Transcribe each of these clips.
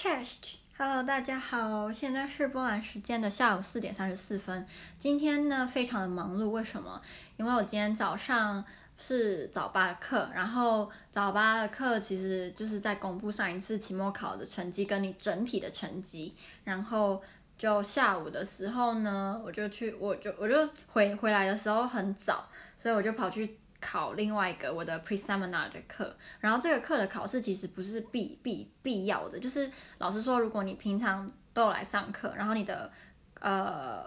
Chest，Hello，大家好，现在是波兰时间的下午四点三十四分。今天呢，非常的忙碌，为什么？因为我今天早上是早八课，然后早八的课其实就是在公布上一次期末考的成绩跟你整体的成绩，然后就下午的时候呢，我就去，我就我就回回来的时候很早，所以我就跑去。考另外一个我的 pre-seminar 的课，然后这个课的考试其实不是必必必要的，就是老师说，如果你平常都来上课，然后你的呃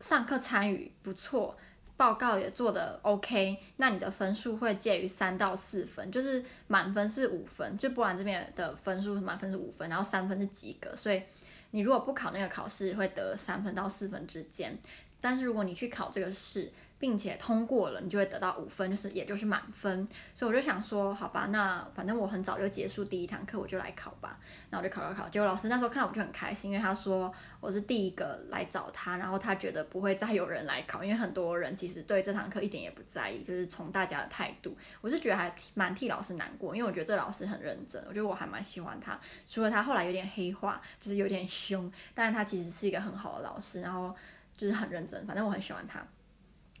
上课参与不错，报告也做的 OK，那你的分数会介于三到四分，就是满分是五分，就波兰这边的分数满分是五分，然后三分是及格，所以你如果不考那个考试，会得三分到四分之间，但是如果你去考这个试。并且通过了，你就会得到五分，就是也就是满分。所以我就想说，好吧，那反正我很早就结束第一堂课，我就来考吧。然后我就考考考，结果老师那时候看到我就很开心，因为他说我是第一个来找他，然后他觉得不会再有人来考，因为很多人其实对这堂课一点也不在意，就是从大家的态度，我是觉得还蛮替老师难过，因为我觉得这老师很认真，我觉得我还蛮喜欢他。除了他后来有点黑化，就是有点凶，但是他其实是一个很好的老师，然后就是很认真，反正我很喜欢他。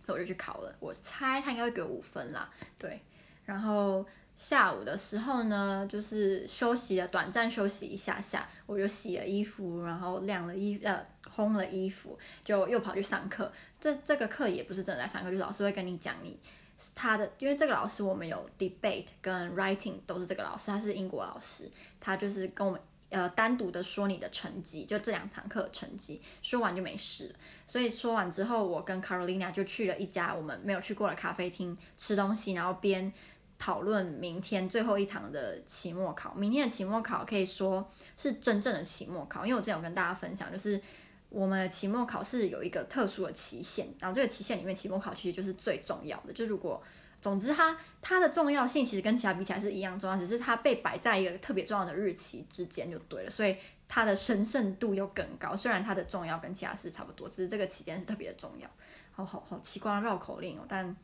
所以我就去考了，我猜他应该会给我五分啦。对，然后下午的时候呢，就是休息了，短暂休息一下下，我就洗了衣服，然后晾了衣呃烘了衣服，就又跑去上课。这这个课也不是真的在上课，就是老师会跟你讲你他的，因为这个老师我们有 debate 跟 writing 都是这个老师，他是英国老师，他就是跟我们。呃，单独的说你的成绩，就这两堂课成绩，说完就没事。所以说完之后，我跟 Carolina 就去了一家我们没有去过的咖啡厅吃东西，然后边讨论明天最后一堂的期末考。明天的期末考可以说是真正的期末考，因为我之前有跟大家分享，就是我们的期末考试有一个特殊的期限，然后这个期限里面期末考其实就是最重要的，就如果。总之它，它的重要性其实跟其他比起来是一样重要，只是它被摆在一个特别重要的日期之间就对了，所以它的神圣度又更高。虽然它的重要跟其他事差不多，只是这个期间是特别的重要。好好好奇怪绕口令哦，但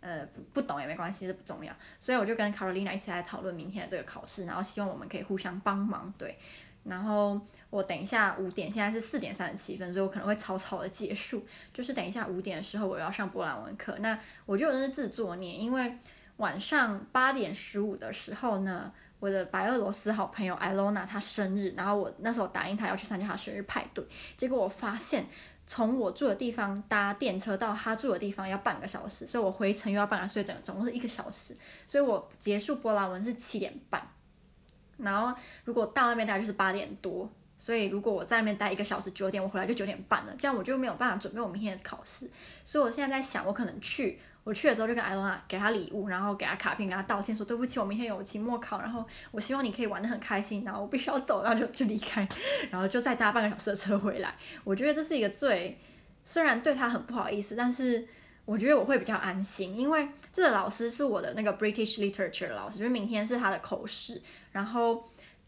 呃不，懂也没关系，这不重要。所以我就跟 Carolina 一起来讨论明天的这个考试，然后希望我们可以互相帮忙，对。然后我等一下五点，现在是四点三十七分，所以我可能会草草的结束。就是等一下五点的时候，我要上波兰文课。那我就有那自作孽，因为晚上八点十五的时候呢，我的白俄罗斯好朋友艾罗娜她生日，然后我那时候答应她要去参加她生日派对。结果我发现，从我住的地方搭电车到她住的地方要半个小时，所以我回程又要半个小时，整个总共是一个小时。所以我结束波兰文是七点半。然后如果到那边大概就是八点多，所以如果我在那边待一个小时，九点我回来就九点半了，这样我就没有办法准备我明天的考试。所以我现在在想，我可能去，我去了之后就跟艾罗娜给他礼物，然后给他卡片，给他道歉，说对不起，我明天有期末考，然后我希望你可以玩得很开心，然后我必须要走，然后就就离开，然后就再搭半个小时的车回来。我觉得这是一个最，虽然对他很不好意思，但是。我觉得我会比较安心，因为这个老师是我的那个 British Literature 老师，就是明天是他的口试，然后。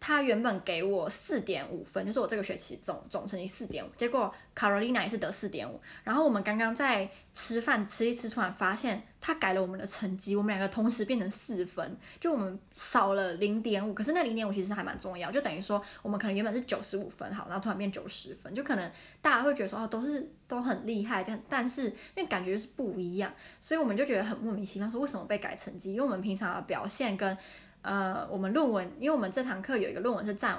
他原本给我四点五分，就是我这个学期总总成绩四点五，结果 Carolina 也是得四点五。然后我们刚刚在吃饭吃一吃，突然发现他改了我们的成绩，我们两个同时变成四分，就我们少了零点五。可是那零点五其实还蛮重要，就等于说我们可能原本是九十五分好，然后突然变九十分，就可能大家会觉得说哦都是都很厉害，但但是那感觉是不一样，所以我们就觉得很莫名其妙，说为什么被改成绩？因为我们平常的表现跟。呃，我们论文，因为我们这堂课有一个论文是占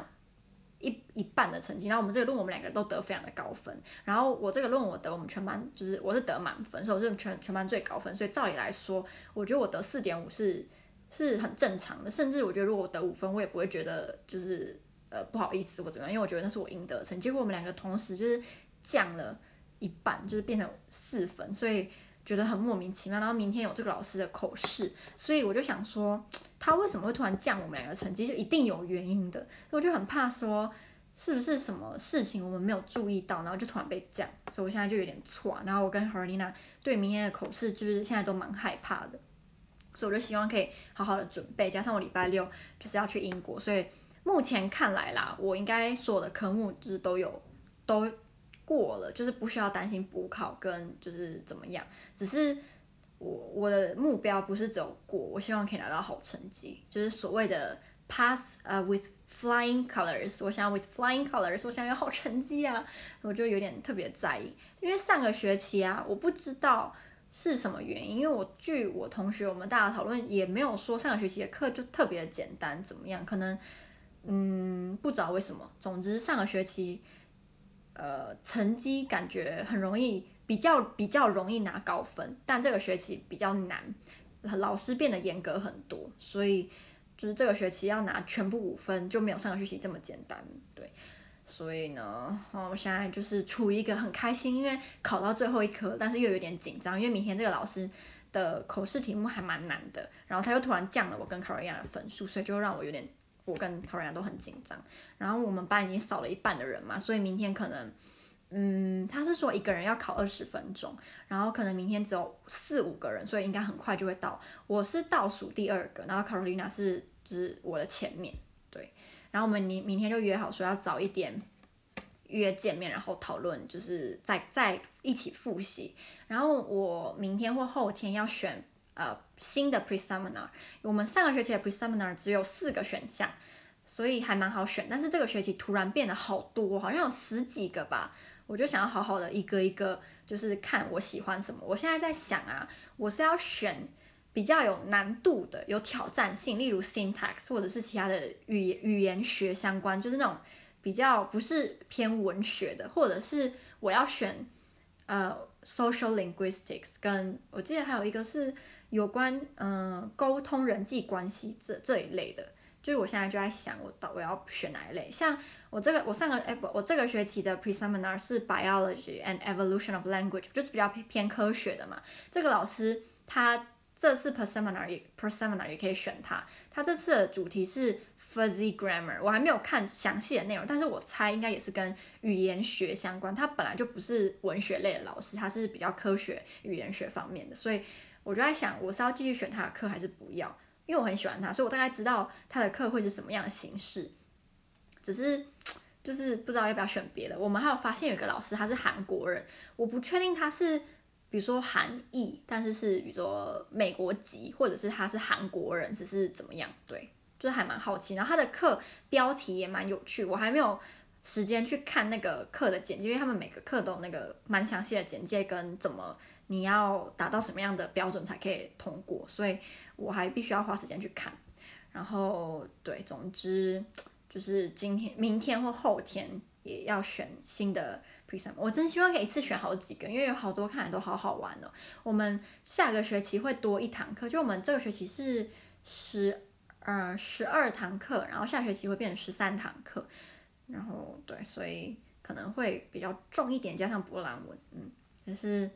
一一半的成绩，然后我们这个论文我们两个人都得非常的高分，然后我这个论文我得我们全班就是我是得满分，所以我是全全班最高分，所以照理来说，我觉得我得四点五是是很正常的，甚至我觉得如果我得五分，我也不会觉得就是呃不好意思或怎么样，因为我觉得那是我应得的成绩。结果我们两个同时就是降了一半，就是变成四分，所以。觉得很莫名其妙，然后明天有这个老师的口试，所以我就想说，他为什么会突然降我们两个成绩，就一定有原因的，所以我就很怕说，是不是什么事情我们没有注意到，然后就突然被降，所以我现在就有点错，然后我跟 Carolina 对明天的口试就是现在都蛮害怕的，所以我就希望可以好好的准备，加上我礼拜六就是要去英国，所以目前看来啦，我应该所有的科目就是都有都。过了就是不需要担心补考跟就是怎么样，只是我我的目标不是只有过，我希望可以拿到好成绩，就是所谓的 pass 呃、uh, with flying colors，我想要 with flying colors，我想要好成绩啊，我就有点特别在意，因为上个学期啊，我不知道是什么原因，因为我据我同学我们大家讨论，也没有说上个学期的课就特别简单怎么样，可能嗯不知道为什么，总之上个学期呃成绩感觉很容易，比较比较容易拿高分，但这个学期比较难，老师变得严格很多，所以。就是这个学期要拿全部五分，就没有上个学期这么简单，对，所以呢，我现在就是处于一个很开心，因为考到最后一科，但是又有点紧张，因为明天这个老师的口试题目还蛮难的，然后他又突然降了我跟 c a r o l i n 的分数，所以就让我有点，我跟陶然都很紧张。然后我们班已经少了一半的人嘛，所以明天可能，嗯，他是说一个人要考二十分钟，然后可能明天只有四五个人，所以应该很快就会到。我是倒数第二个，然后 Carolina 是。就是我的前面，对，然后我们明明天就约好说要早一点约见面，然后讨论，就是再再一起复习。然后我明天或后天要选呃新的 pre-seminar，我们上个学期的 pre-seminar 只有四个选项，所以还蛮好选。但是这个学期突然变得好多，好像有十几个吧，我就想要好好的一个一个就是看我喜欢什么。我现在在想啊，我是要选。比较有难度的、有挑战性，例如 syntax 或者是其他的语言语言学相关，就是那种比较不是偏文学的，或者是我要选呃 social linguistics，跟我记得还有一个是有关嗯、呃、沟通人际关系这这一类的，就是我现在就在想我到我要选哪一类，像我这个我上个哎不我这个学期的 pre-seminar 是 biology and evolution of language，就是比较偏科学的嘛，这个老师他。这次 pre-seminar 也 pre-seminar 也可以选他，他这次的主题是 fuzzy grammar，我还没有看详细的内容，但是我猜应该也是跟语言学相关。他本来就不是文学类的老师，他是比较科学语言学方面的，所以我就在想，我是要继续选他的课还是不要？因为我很喜欢他，所以我大概知道他的课会是什么样的形式。只是就是不知道要不要选别的。我们还有发现有一个老师他是韩国人，我不确定他是。比如说韩裔，但是是比如说美国籍，或者是他是韩国人，只是怎么样？对，就是还蛮好奇。然后他的课标题也蛮有趣，我还没有时间去看那个课的简介，因为他们每个课都有那个蛮详细的简介跟怎么你要达到什么样的标准才可以通过，所以我还必须要花时间去看。然后对，总之就是今天、明天或后天也要选新的。我真希望可以一次选好几个，因为有好多看来都好好玩哦。我们下个学期会多一堂课，就我们这个学期是十呃十二堂课，然后下学期会变成十三堂课，然后对，所以可能会比较重一点，加上波兰文，嗯，但是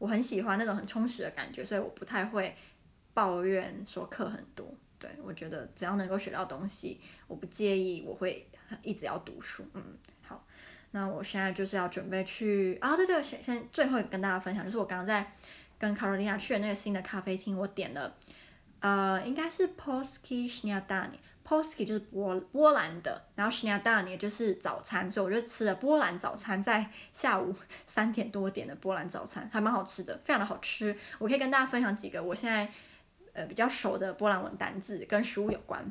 我很喜欢那种很充实的感觉，所以我不太会抱怨说课很多。对，我觉得只要能够学到东西，我不介意，我会一直要读书，嗯。好那我现在就是要准备去啊，对对，先先最后跟大家分享，就是我刚刚在跟 Carolina 去的那个新的咖啡厅，我点了，呃，应该是 Polski Polski 就是波波兰的，然后 Śniadanie 就是早餐，所以我就吃了波兰早餐，在下午三点多点的波兰早餐，还蛮好吃的，非常的好吃。我可以跟大家分享几个我现在呃比较熟的波兰文单字跟食物有关。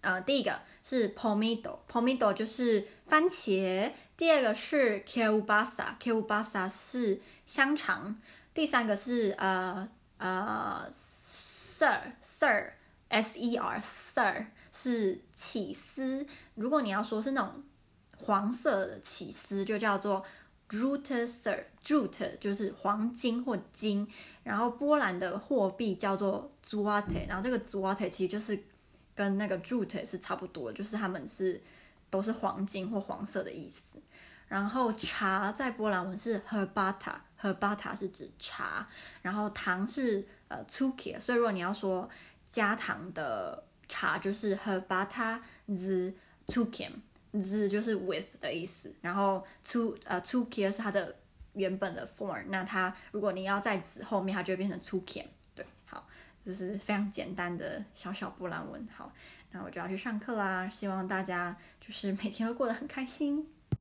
呃，第一个是 pomido，pomido 就是番茄。第二个是 kielbasa，kielbasa 是香肠。第三个是呃呃 sir，sir，s-e-r，sir 是起司。如果你要说是那种黄色的起司，就叫做 rote sir，rote 就是黄金或金。然后波兰的货币叫做 złoty，然后这个 złoty 其实就是。跟那个 rote 是差不多，就是他们是都是黄金或黄色的意思。然后茶在波兰文是 herbata，herbata 是指茶。然后糖是呃 cukier，所以如果你要说加糖的茶，就是 herbata z cukiem，z 就是 with 的意思。然后 tu 呃 cukier 是它的原本的 form，那它如果你要在子后面，它就会变成 cukiem。这是非常简单的小小波兰文，好，那我就要去上课啦。希望大家就是每天都过得很开心。